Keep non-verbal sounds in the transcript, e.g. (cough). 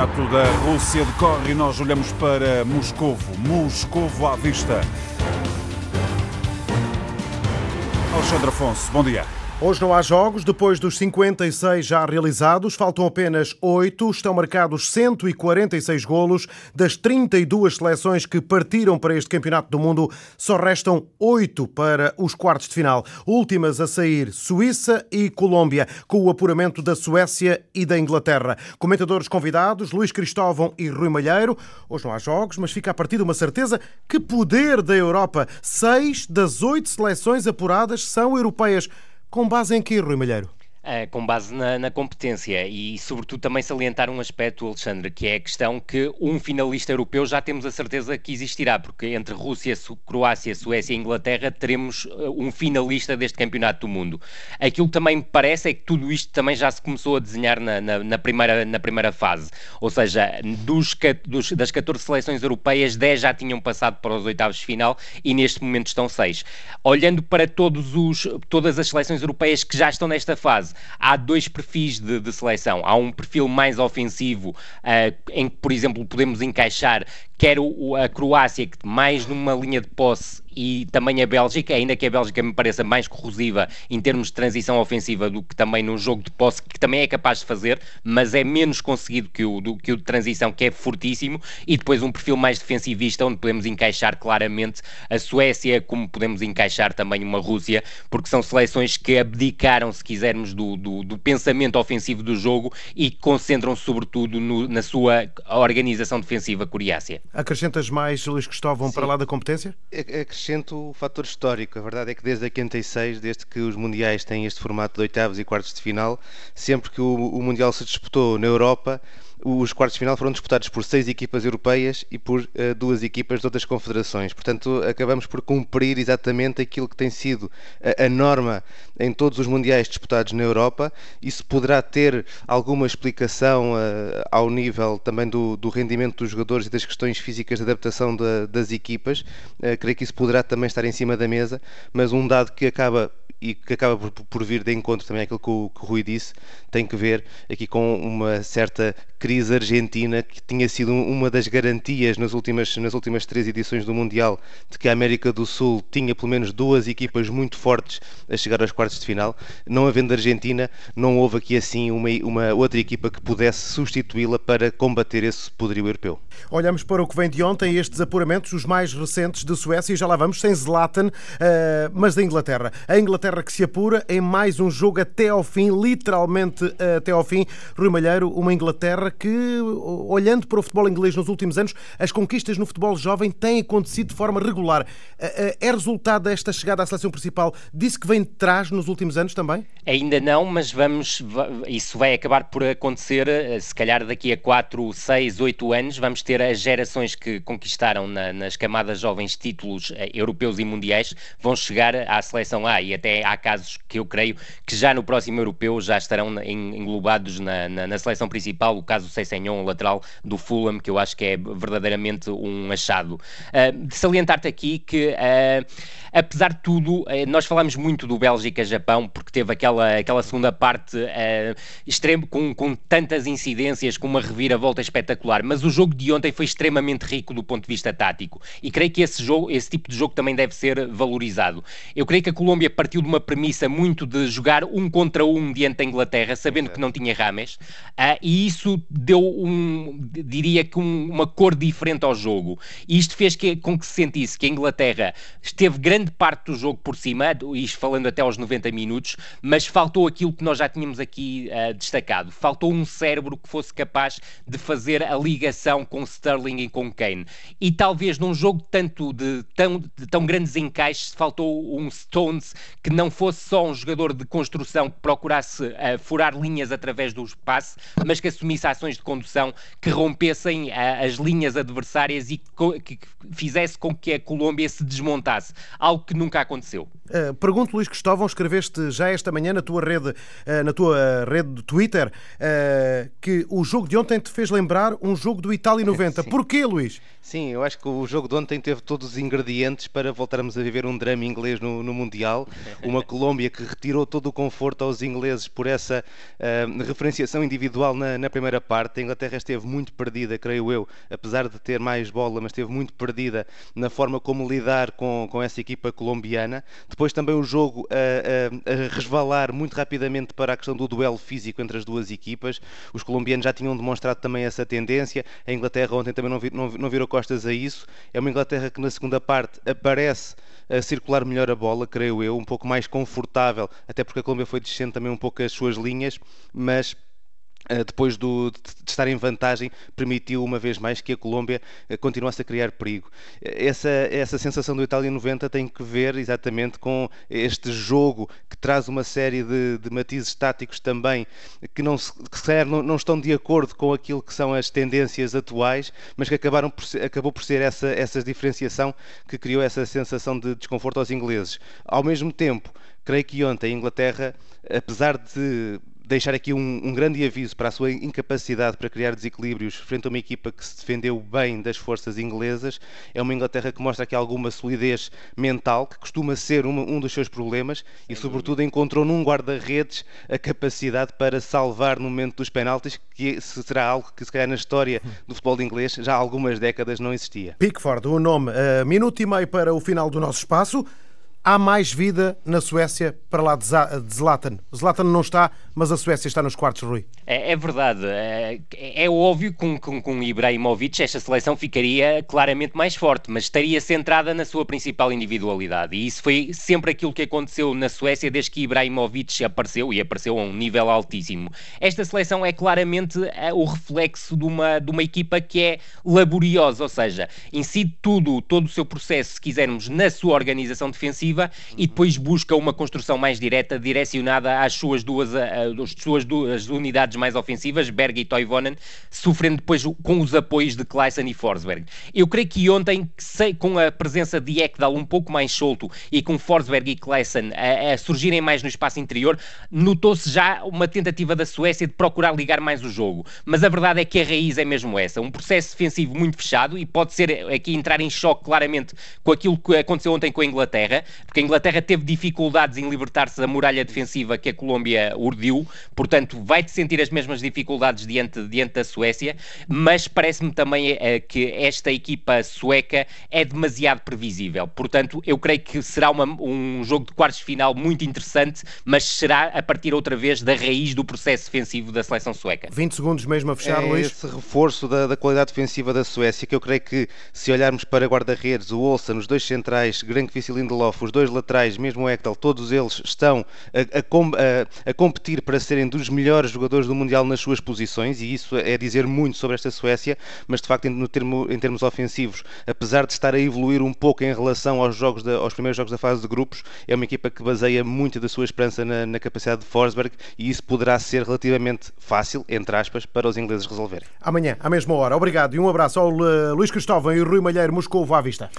campeonato da Rússia decorre e nós olhamos para Moscovo. Moscovo à vista. Alexandre Afonso, bom dia. Hoje não há jogos, depois dos 56 já realizados, faltam apenas 8. Estão marcados 146 golos. Das 32 seleções que partiram para este Campeonato do Mundo, só restam 8 para os quartos de final. Últimas a sair Suíça e Colômbia, com o apuramento da Suécia e da Inglaterra. Comentadores convidados, Luís Cristóvão e Rui Malheiro. Hoje não há jogos, mas fica a partir de uma certeza que poder da Europa. Seis das oito seleções apuradas são europeias. Com base em que, Rui Malheiro? Uh, com base na, na, competência e, sobretudo, também salientar um aspecto, Alexandre, que é a questão que um finalista europeu já temos a certeza que existirá, porque entre Rússia, Su Croácia, Suécia e Inglaterra teremos uh, um finalista deste Campeonato do Mundo. Aquilo que também me parece é que tudo isto também já se começou a desenhar na, na, na primeira, na primeira fase, ou seja, dos, dos, das 14 seleções europeias, 10 já tinham passado para os oitavos de final e neste momento estão 6. Olhando para todos os, todas as seleções europeias que já estão nesta fase, fase, há dois perfis de, de seleção. Há um perfil mais ofensivo, uh, em que, por exemplo, podemos encaixar quer o, a Croácia, que mais numa linha de posse e também a Bélgica, ainda que a Bélgica me pareça mais corrosiva em termos de transição ofensiva do que também num jogo de posse, que também é capaz de fazer, mas é menos conseguido que o, do, que o de transição, que é fortíssimo, e depois um perfil mais defensivista, onde podemos encaixar claramente a Suécia, como podemos encaixar também uma Rússia, porque são seleções que abdicaram, se quisermos, do, do, do pensamento ofensivo do jogo e concentram sobretudo no, na sua organização defensiva coriácea. Acrescentas mais, Luís Cristóvão, Sim. para lá da competência? Acrescento o fator histórico. A verdade é que desde 86, desde que os Mundiais têm este formato de oitavos e quartos de final, sempre que o, o Mundial se disputou na Europa, os quartos de final foram disputados por seis equipas europeias e por uh, duas equipas de outras confederações. Portanto, acabamos por cumprir exatamente aquilo que tem sido a, a, norma em todos os mundiais disputados na Europa. Isso poderá ter alguma explicação uh, ao nível também do, do, rendimento dos jogadores e das questões físicas de adaptação das equipas. Uh, creio que isso poderá também estar em cima da mesa, mas um dado que acaba e que acaba por, vir de encontro também àquilo que o, que o Rui disse, tem que ver aqui com uma certa crise argentina que tinha sido uma das garantias nas últimas, nas últimas três edições do Mundial de que a América do Sul tinha pelo menos duas equipas muito fortes a chegar aos quartos de final. Não havendo Argentina, não houve aqui assim uma, uma outra equipa que pudesse substituí-la para combater esse poderio europeu. Olhamos para o que vem de ontem, estes apuramentos, os mais recentes de Suécia, e já lá vamos, sem Zlatan, uh, mas da Inglaterra. A Inglaterra Inglaterra que se apura em mais um jogo até ao fim, literalmente eh, até ao fim. Rui Malheiro, uma Inglaterra que, olhando para o futebol inglês nos últimos anos, as conquistas no futebol jovem têm acontecido de forma regular. Eh, eh, é resultado desta chegada à seleção principal Disse que vem de trás nos últimos anos também? Ainda não, mas vamos. Isso vai acabar por acontecer, se calhar daqui a 4, 6, 8 anos. Vamos ter as gerações que conquistaram na, nas camadas jovens títulos europeus e mundiais, vão chegar à seleção A e até há casos que eu creio que já no próximo europeu já estarão englobados na, na, na seleção principal, o caso Sessenhon, lateral do Fulham, que eu acho que é verdadeiramente um achado. Uh, de salientar-te aqui que, uh, apesar de tudo, uh, nós falamos muito do Bélgica-Japão, porque teve aquela, aquela segunda parte extremo, com, com tantas incidências, com uma reviravolta espetacular, mas o jogo de ontem foi extremamente rico do ponto de vista tático, e creio que esse, jogo, esse tipo de jogo também deve ser valorizado. Eu creio que a Colômbia partiu de uma premissa muito de jogar um contra um diante da Inglaterra, sabendo que não tinha Rames, e isso deu um, diria que um, uma cor diferente ao jogo. E isto fez que, com que se sentisse que a Inglaterra esteve grande parte do jogo por cima, isto falando até aos 90 minutos, mas faltou aquilo que nós já tínhamos aqui uh, destacado. Faltou um cérebro que fosse capaz de fazer a ligação com Sterling e com Kane. E talvez num jogo tanto de tão, de tão grandes encaixes, faltou um Stones que não fosse só um jogador de construção que procurasse uh, furar linhas através do espaço, mas que assumisse ações de condução que rompessem uh, as linhas adversárias e que fizesse com que a Colômbia se desmontasse, algo que nunca aconteceu. Uh, pergunto, Luís Cristóvão, escreveste já esta manhã na tua rede, na tua rede de Twitter, que o jogo de ontem te fez lembrar um jogo do Itália 90. (laughs) Sim. Porquê, Luís? Sim, eu acho que o jogo de ontem teve todos os ingredientes para voltarmos a viver um drama inglês no, no Mundial. Uma (laughs) Colômbia que retirou todo o conforto aos ingleses por essa uh, referenciação individual na, na, primeira parte. A Inglaterra esteve muito perdida, creio eu, apesar de ter mais bola, mas esteve muito perdida na forma como lidar com, com essa equipa colombiana. Depois também o jogo a, a, a resvalar muito rapidamente para a questão do duelo físico entre as duas equipas. Os colombianos já tinham demonstrado também essa tendência. A Inglaterra ontem também não, vir, não, não virou costas a isso. É uma Inglaterra que na segunda parte aparece a circular melhor a bola, creio eu, um pouco mais confortável, até porque a Colômbia foi descendo também um pouco as suas linhas, mas depois do, de estar em vantagem, permitiu uma vez mais que a Colômbia eh, continuasse a criar perigo. Essa, essa sensação do Itália 90 tem que ver exatamente com este jogo que traz uma série de, de matizes táticos também que, não, que não, não, estão de acordo com aquilo que são as tendências atuais, mas que acabaram por acabou por ser essa, essa diferenciação que criou essa sensação de desconforto aos ingleses. Ao mesmo tempo, creio que ontem a Inglaterra, apesar de deixar aqui um, um, grande aviso para a sua incapacidade para criar desequilíbrios frente a uma equipa que se defendeu bem das forças inglesas. É uma Inglaterra que mostra aqui alguma solidez mental, que costuma ser uma, um dos seus problemas, e sobretudo encontrou num guarda-redes a capacidade para salvar no momento dos penaltis, que será algo que se calhar na história do futebol inglês já há algumas décadas não existia. Pickford, o nome, uh, minuto e meio para o final do nosso espaço. Há mais vida na Suécia para lá de Zlatan. Zlatan não está, mas a Suécia está nos quartos, Rui. É, é verdade. É, é, óbvio que com, com, com Ibrahimovic esta seleção ficaria claramente mais forte, mas estaria centrada na sua principal individualidade. E isso foi sempre aquilo que aconteceu na Suécia desde que Ibrahimovic apareceu, e apareceu a um nível altíssimo. Esta seleção é claramente é, o reflexo de uma, de uma equipa que é laboriosa, ou seja, incide tudo, todo o seu processo, se quisermos, na sua organização defensiva defensiva e depois busca uma construção mais direta, direcionada às suas duas, às suas duas unidades mais ofensivas, Berg e Toivonen, sofrendo depois com os apoios de Kleisen e Forsberg. Eu creio que ontem, com a presença de Ekdal um pouco mais solto e com Forsberg e Kleisen a, a surgirem mais no espaço interior, notou-se já uma tentativa da Suécia de procurar ligar mais o jogo. Mas a verdade é que a raiz é mesmo essa, um processo defensivo muito fechado e pode ser aqui entrar em choque claramente com aquilo que aconteceu ontem com a Inglaterra, porque a Inglaterra teve dificuldades em libertar-se da muralha defensiva que a Colômbia urdiu, portanto vai sentir as mesmas dificuldades diante, diante da Suécia, mas parece-me também é, que esta equipa sueca é demasiado previsível, portanto eu creio que será uma, um jogo de quartos de final muito interessante, mas será a partir outra vez da raiz do processo defensivo da seleção sueca. 20 segundos mesmo a fechar, é Luís. esse reforço da, da, qualidade defensiva da Suécia que eu creio que se olharmos para guarda-redes, o Olsen, os dois centrais, Granqvist e Lindelof, os dois laterais, mesmo o Ekdal, todos eles estão a, a, a, competir para serem dos melhores jogadores do Mundial nas suas posições e isso é dizer muito sobre esta Suécia, mas de facto em, termo, em termos ofensivos, apesar de estar a evoluir um pouco em relação aos, jogos da, aos primeiros jogos da fase de grupos, é uma equipa que baseia muito da sua esperança na, na capacidade de Forsberg e isso poderá ser relativamente fácil, entre aspas, para os ingleses resolverem. Amanhã, à mesma hora. Obrigado e um abraço ao Luís Cristóvão e Rui Malheiro Moscou à vista.